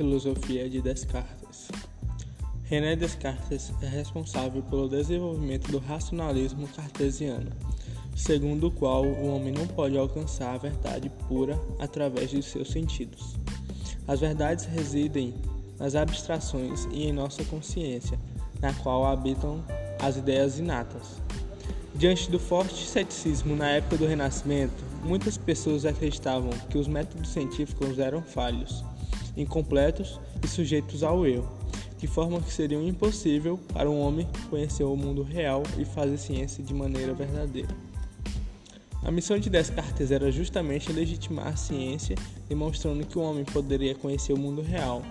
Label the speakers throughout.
Speaker 1: filosofia de Descartes. René Descartes é responsável pelo desenvolvimento do racionalismo cartesiano, segundo o qual o homem não pode alcançar a verdade pura através de seus sentidos. As verdades residem nas abstrações e em nossa consciência, na qual habitam as ideias inatas. Diante do forte ceticismo na época do Renascimento, muitas pessoas acreditavam que os métodos científicos eram falhos, incompletos e sujeitos ao erro, de forma que seria impossível para um homem conhecer o mundo real e fazer ciência de maneira verdadeira. A missão de Descartes era justamente legitimar a ciência, demonstrando que o homem poderia conhecer o mundo real.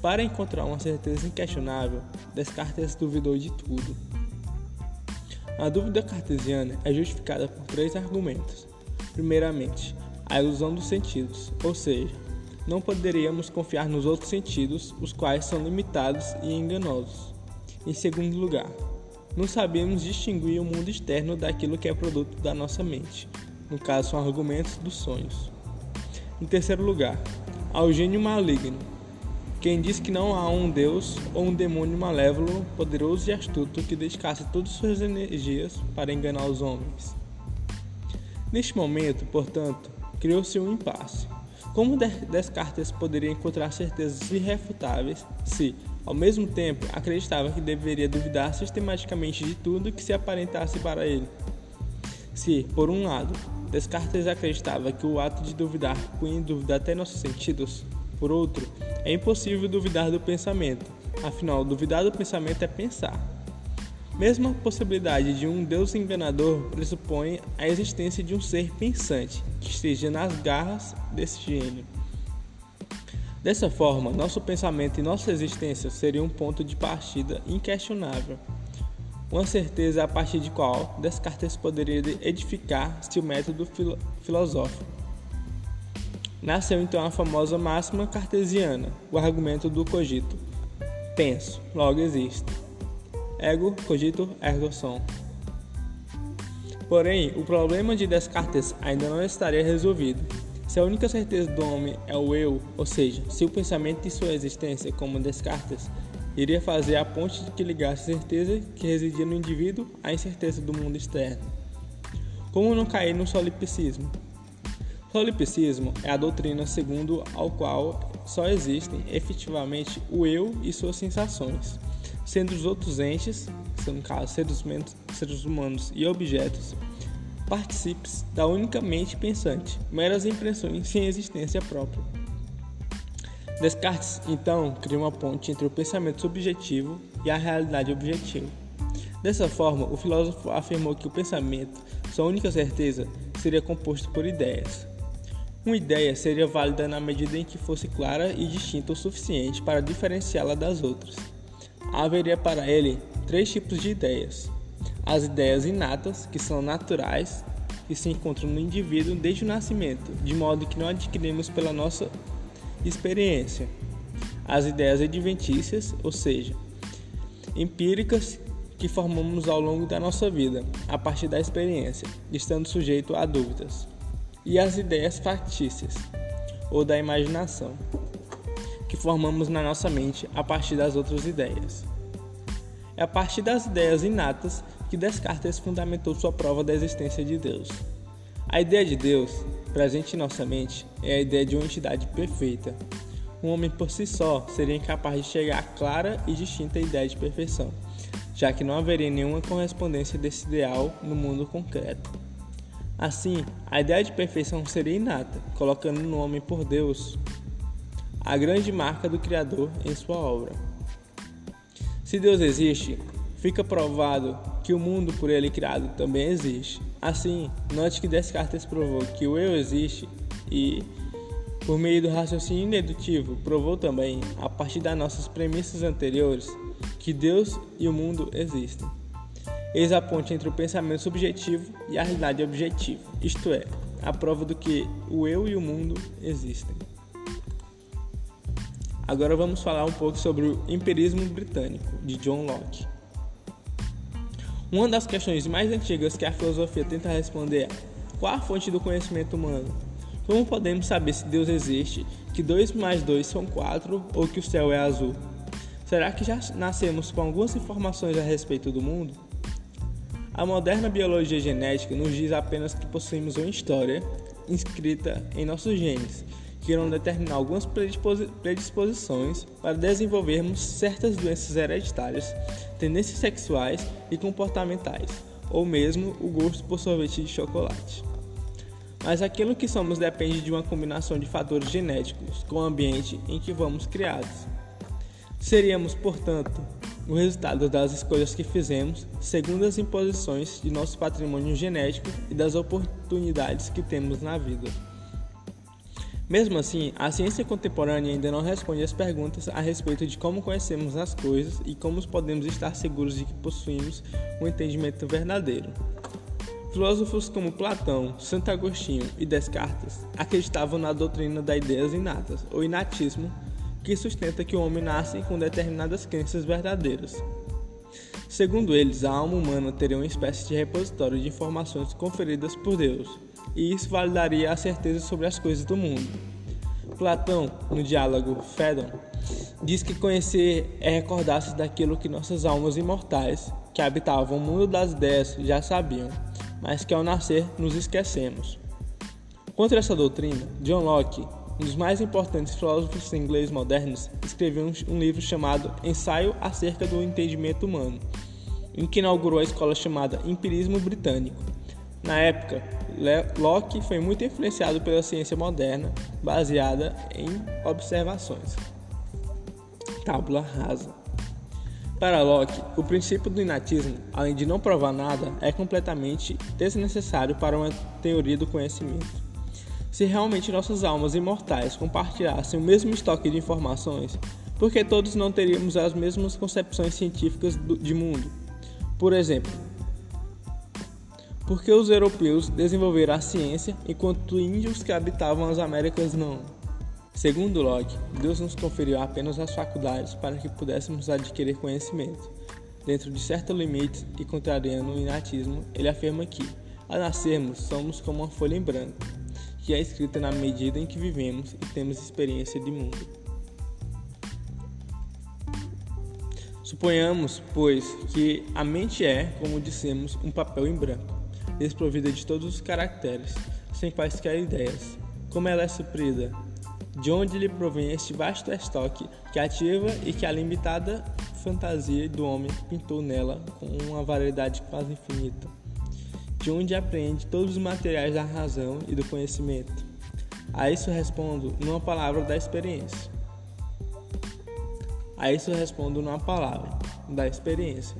Speaker 1: Para encontrar uma certeza inquestionável, Descartes duvidou de tudo. A dúvida cartesiana é justificada por três argumentos. Primeiramente, a ilusão dos sentidos, ou seja, não poderíamos confiar nos outros sentidos, os quais são limitados e enganosos. Em segundo lugar, não sabemos distinguir o mundo externo daquilo que é produto da nossa mente. No caso, são argumentos dos sonhos. Em terceiro lugar, ao gênio maligno. Quem diz que não há um Deus ou um demônio malévolo, poderoso e astuto que dedicasse todas suas energias para enganar os homens. Neste momento, portanto, criou-se um impasse. Como Descartes poderia encontrar certezas irrefutáveis se, ao mesmo tempo, acreditava que deveria duvidar sistematicamente de tudo que se aparentasse para ele? Se, por um lado, Descartes acreditava que o ato de duvidar punha em dúvida até nossos sentidos, por outro, é impossível duvidar do pensamento, afinal, duvidar do pensamento é pensar. Mesmo a possibilidade de um Deus enganador pressupõe a existência de um ser pensante que esteja nas garras desse gênio. Dessa forma, nosso pensamento e nossa existência seriam um ponto de partida inquestionável, uma certeza a partir de qual Descartes poderia edificar seu método filo filosófico. Nasceu então a famosa máxima cartesiana, o argumento do cogito: penso, logo existo. Ego cogito ergo sum. Porém, o problema de Descartes ainda não estaria resolvido. Se a única certeza do homem é o eu, ou seja, se o pensamento de sua existência, como Descartes, iria fazer a ponte que ligasse a certeza que residia no indivíduo à incerteza do mundo externo. Como não cair no solipsismo? Solipsismo é a doutrina segundo ao qual só existem efetivamente o eu e suas sensações sendo os outros entes, que no caso seres, seres humanos e objetos, participes da única mente pensante, meras impressões sem existência própria. Descartes, então, cria uma ponte entre o pensamento subjetivo e a realidade objetiva. Dessa forma, o filósofo afirmou que o pensamento, sua única certeza, seria composto por ideias. Uma ideia seria válida na medida em que fosse clara e distinta o suficiente para diferenciá-la das outras haveria para ele três tipos de ideias: as ideias inatas, que são naturais, que se encontram no indivíduo desde o nascimento, de modo que não adquirimos pela nossa experiência; as ideias adventícias, ou seja, empíricas, que formamos ao longo da nossa vida, a partir da experiência, estando sujeito a dúvidas; e as ideias factícias, ou da imaginação que formamos na nossa mente a partir das outras ideias. É a partir das ideias inatas que Descartes fundamentou sua prova da existência de Deus. A ideia de Deus, presente em nossa mente, é a ideia de uma entidade perfeita. Um homem por si só seria incapaz de chegar à clara e distinta ideia de perfeição, já que não haveria nenhuma correspondência desse ideal no mundo concreto. Assim, a ideia de perfeição seria inata, colocando no homem por Deus a grande marca do Criador em sua obra. Se Deus existe, fica provado que o mundo por ele criado também existe. Assim, note que Descartes provou que o eu existe e, por meio do raciocínio dedutivo, provou também, a partir das nossas premissas anteriores, que Deus e o mundo existem. Eis a ponte entre o pensamento subjetivo e a realidade objetiva, isto é, a prova do que o eu e o mundo existem. Agora vamos falar um pouco sobre o empirismo britânico de John Locke. Uma das questões mais antigas que a filosofia tenta responder é: qual a fonte do conhecimento humano? Como podemos saber se Deus existe, que 2 mais 2 são 4 ou que o céu é azul? Será que já nascemos com algumas informações a respeito do mundo? A moderna biologia genética nos diz apenas que possuímos uma história inscrita em nossos genes, que irão determinar algumas predisposições para desenvolvermos certas doenças hereditárias, tendências sexuais e comportamentais, ou mesmo o gosto por sorvete de chocolate. Mas aquilo que somos depende de uma combinação de fatores genéticos com o ambiente em que fomos criados. Seríamos, portanto, o resultado das escolhas que fizemos, segundo as imposições de nosso patrimônio genético e das oportunidades que temos na vida. Mesmo assim, a ciência contemporânea ainda não responde às perguntas a respeito de como conhecemos as coisas e como podemos estar seguros de que possuímos um entendimento verdadeiro. Filósofos como Platão, Santo Agostinho e Descartes acreditavam na doutrina das ideias inatas, ou inatismo, que sustenta que o homem nasce com determinadas crenças verdadeiras. Segundo eles, a alma humana teria uma espécie de repositório de informações conferidas por Deus, e isso validaria a certeza sobre as coisas do mundo. Platão, no diálogo Fédon, diz que conhecer é recordar-se daquilo que nossas almas imortais, que habitavam o mundo das ideias, já sabiam, mas que ao nascer nos esquecemos. Contra essa doutrina, John Locke um dos mais importantes filósofos ingleses modernos, escreveu um livro chamado Ensaio acerca do Entendimento Humano, em que inaugurou a escola chamada Empirismo Britânico. Na época, Locke foi muito influenciado pela ciência moderna, baseada em observações. Tábula rasa. Para Locke, o princípio do inatismo, além de não provar nada, é completamente desnecessário para uma teoria do conhecimento. Se realmente nossas almas imortais compartilhassem o mesmo estoque de informações, por que todos não teríamos as mesmas concepções científicas de mundo? Por exemplo, por que os europeus desenvolveram a ciência enquanto índios que habitavam as Américas não? Segundo Locke, Deus nos conferiu apenas as faculdades para que pudéssemos adquirir conhecimento. Dentro de certo limite e contrariando o inatismo, ele afirma que, ao nascermos, somos como uma folha em branco, que é escrita na medida em que vivemos e temos experiência de mundo. Suponhamos, pois, que a mente é, como dissemos, um papel em branco, desprovida de todos os caracteres, sem quaisquer ideias. Como ela é suprida? De onde lhe provém este vasto estoque que ativa e que a limitada fantasia do homem pintou nela com uma variedade quase infinita? de onde aprende todos os materiais da razão e do conhecimento. A isso respondo numa palavra da experiência. A isso respondo numa palavra da experiência.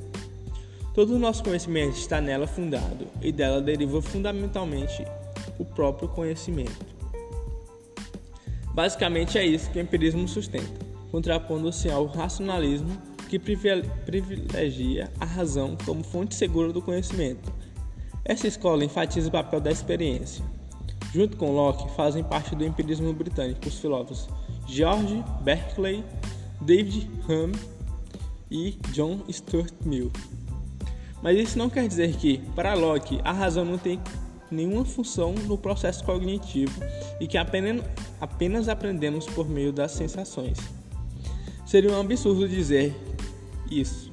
Speaker 1: Todo o nosso conhecimento está nela fundado e dela deriva fundamentalmente o próprio conhecimento. Basicamente é isso que o empirismo sustenta, contrapondo-se ao racionalismo que privilegia a razão como fonte segura do conhecimento essa escola enfatiza o papel da experiência. Junto com Locke, fazem parte do empirismo britânico os filósofos George Berkeley, David Hume e John Stuart Mill. Mas isso não quer dizer que, para Locke, a razão não tem nenhuma função no processo cognitivo e que apenas, apenas aprendemos por meio das sensações. Seria um absurdo dizer isso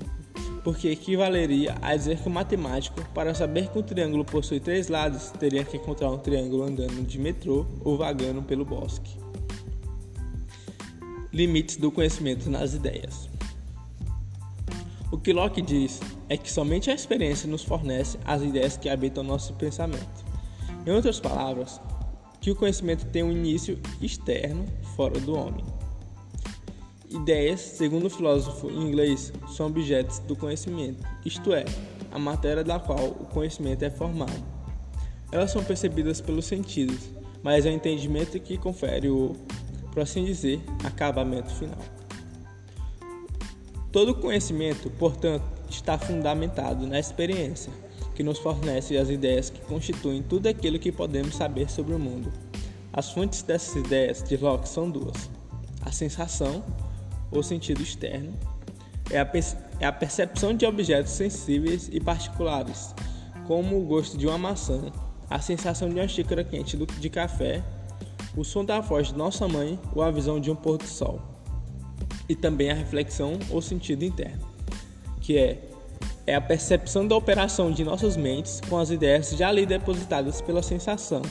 Speaker 1: porque equivaleria a dizer que o matemático, para saber que um triângulo possui três lados, teria que encontrar um triângulo andando de metrô ou vagando pelo bosque. Limites do conhecimento nas ideias. O que Locke diz é que somente a experiência nos fornece as ideias que habitam nosso pensamento. Em outras palavras, que o conhecimento tem um início externo, fora do homem. Ideias, segundo o filósofo inglês, são objetos do conhecimento, isto é, a matéria da qual o conhecimento é formado. Elas são percebidas pelos sentidos, mas é o entendimento que confere o, por assim dizer, acabamento final. Todo conhecimento, portanto, está fundamentado na experiência, que nos fornece as ideias que constituem tudo aquilo que podemos saber sobre o mundo. As fontes dessas ideias de Locke são duas: a sensação ou sentido externo, é a, é a percepção de objetos sensíveis e particulares, como o gosto de uma maçã, a sensação de uma xícara quente de café o som da voz de nossa mãe ou a visão de um pôr do sol. E também a reflexão ou sentido interno, que é, é a percepção da operação de nossas mentes com as ideias já ali depositadas pela sensação,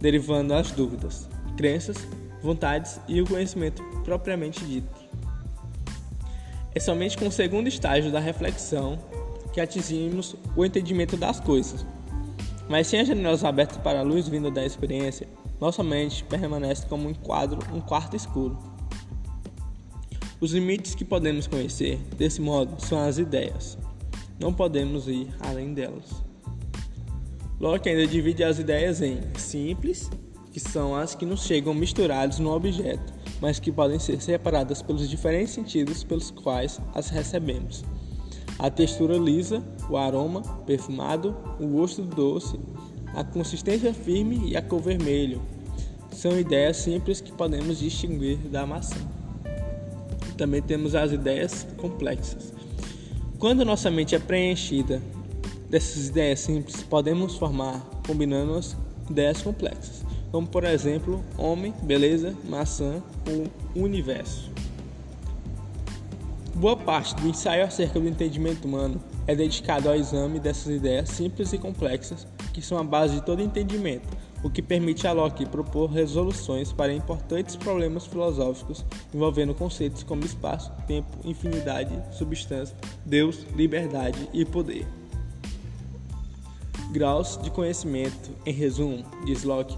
Speaker 1: derivando as dúvidas, crenças, vontades e o conhecimento propriamente dito. É somente com o segundo estágio da reflexão que atingimos o entendimento das coisas. Mas sem as janelas abertas para a luz vinda da experiência, nossa mente permanece como um quadro, um quarto escuro. Os limites que podemos conhecer, desse modo, são as ideias. Não podemos ir além delas. Locke ainda divide as ideias em simples, que são as que nos chegam misturadas no objeto, mas que podem ser separadas pelos diferentes sentidos pelos quais as recebemos. A textura lisa, o aroma perfumado, o gosto doce, a consistência firme e a cor vermelho. São ideias simples que podemos distinguir da maçã. Também temos as ideias complexas. Quando nossa mente é preenchida dessas ideias simples, podemos formar, combinando-as, ideias complexas, como por exemplo, homem, beleza, maçã ou universo. Boa parte do ensaio acerca do entendimento humano é dedicado ao exame dessas ideias simples e complexas que são a base de todo entendimento, o que permite a Locke propor resoluções para importantes problemas filosóficos envolvendo conceitos como espaço, tempo, infinidade, substância, Deus, liberdade e poder. Graus de conhecimento, em resumo, diz Locke,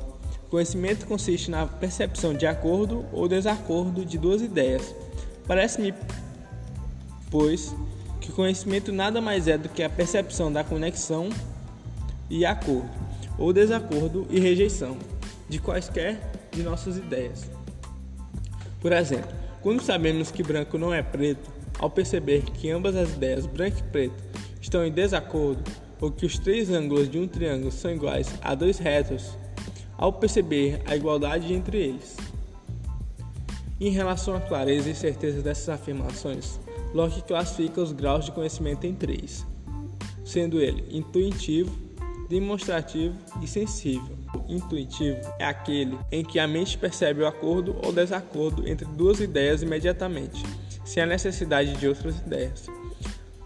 Speaker 1: conhecimento consiste na percepção de acordo ou desacordo de duas ideias. Parece-me, pois, que conhecimento nada mais é do que a percepção da conexão e acordo, ou desacordo e rejeição de quaisquer de nossas ideias. Por exemplo, quando sabemos que branco não é preto, ao perceber que ambas as ideias branco e preto estão em desacordo, ou que os três ângulos de um triângulo são iguais a dois retos, ao perceber a igualdade entre eles. Em relação à clareza e certeza dessas afirmações, Locke classifica os graus de conhecimento em três, sendo ele intuitivo, demonstrativo e sensível. O intuitivo é aquele em que a mente percebe o acordo ou desacordo entre duas ideias imediatamente, sem a necessidade de outras ideias.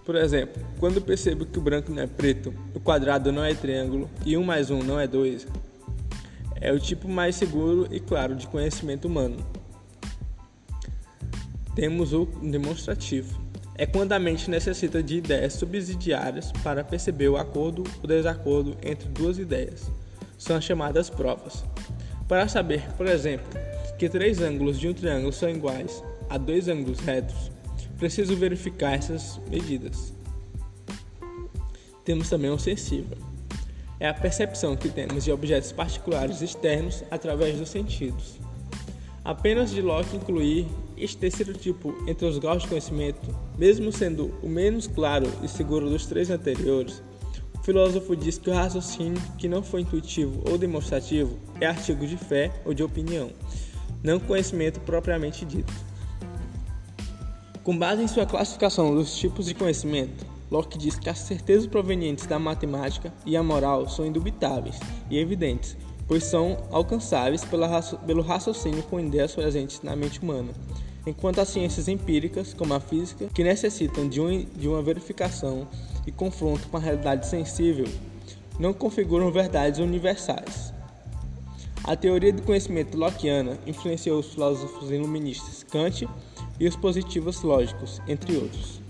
Speaker 1: Por exemplo, quando percebo que o branco não é preto, o quadrado não é triângulo e 1 mais 1 não é 2, é o tipo mais seguro e claro de conhecimento humano. Temos o demonstrativo é quando a mente necessita de ideias subsidiárias para perceber o acordo ou desacordo entre duas ideias. São chamadas provas. Para saber, por exemplo, que três ângulos de um triângulo são iguais a dois ângulos retos, preciso verificar essas medidas. Temos também o sensível. É a percepção que temos de objetos particulares externos através dos sentidos. Apenas de Locke incluir este terceiro tipo entre os graus de conhecimento, mesmo sendo o menos claro e seguro dos três anteriores, o filósofo diz que o raciocínio que não foi intuitivo ou demonstrativo é artigo de fé ou de opinião, não conhecimento propriamente dito. Com base em sua classificação dos tipos de conhecimento, Locke diz que as certezas provenientes da matemática e a moral são indubitáveis e evidentes, pois são alcançáveis pelo raciocínio com ideias presentes na mente humana, enquanto as ciências empíricas, como a física, que necessitam de, um, de uma verificação e confronto com a realidade sensível, não configuram verdades universais. A teoria do conhecimento lockeana influenciou os filósofos iluministas Kant e os positivos lógicos, entre outros.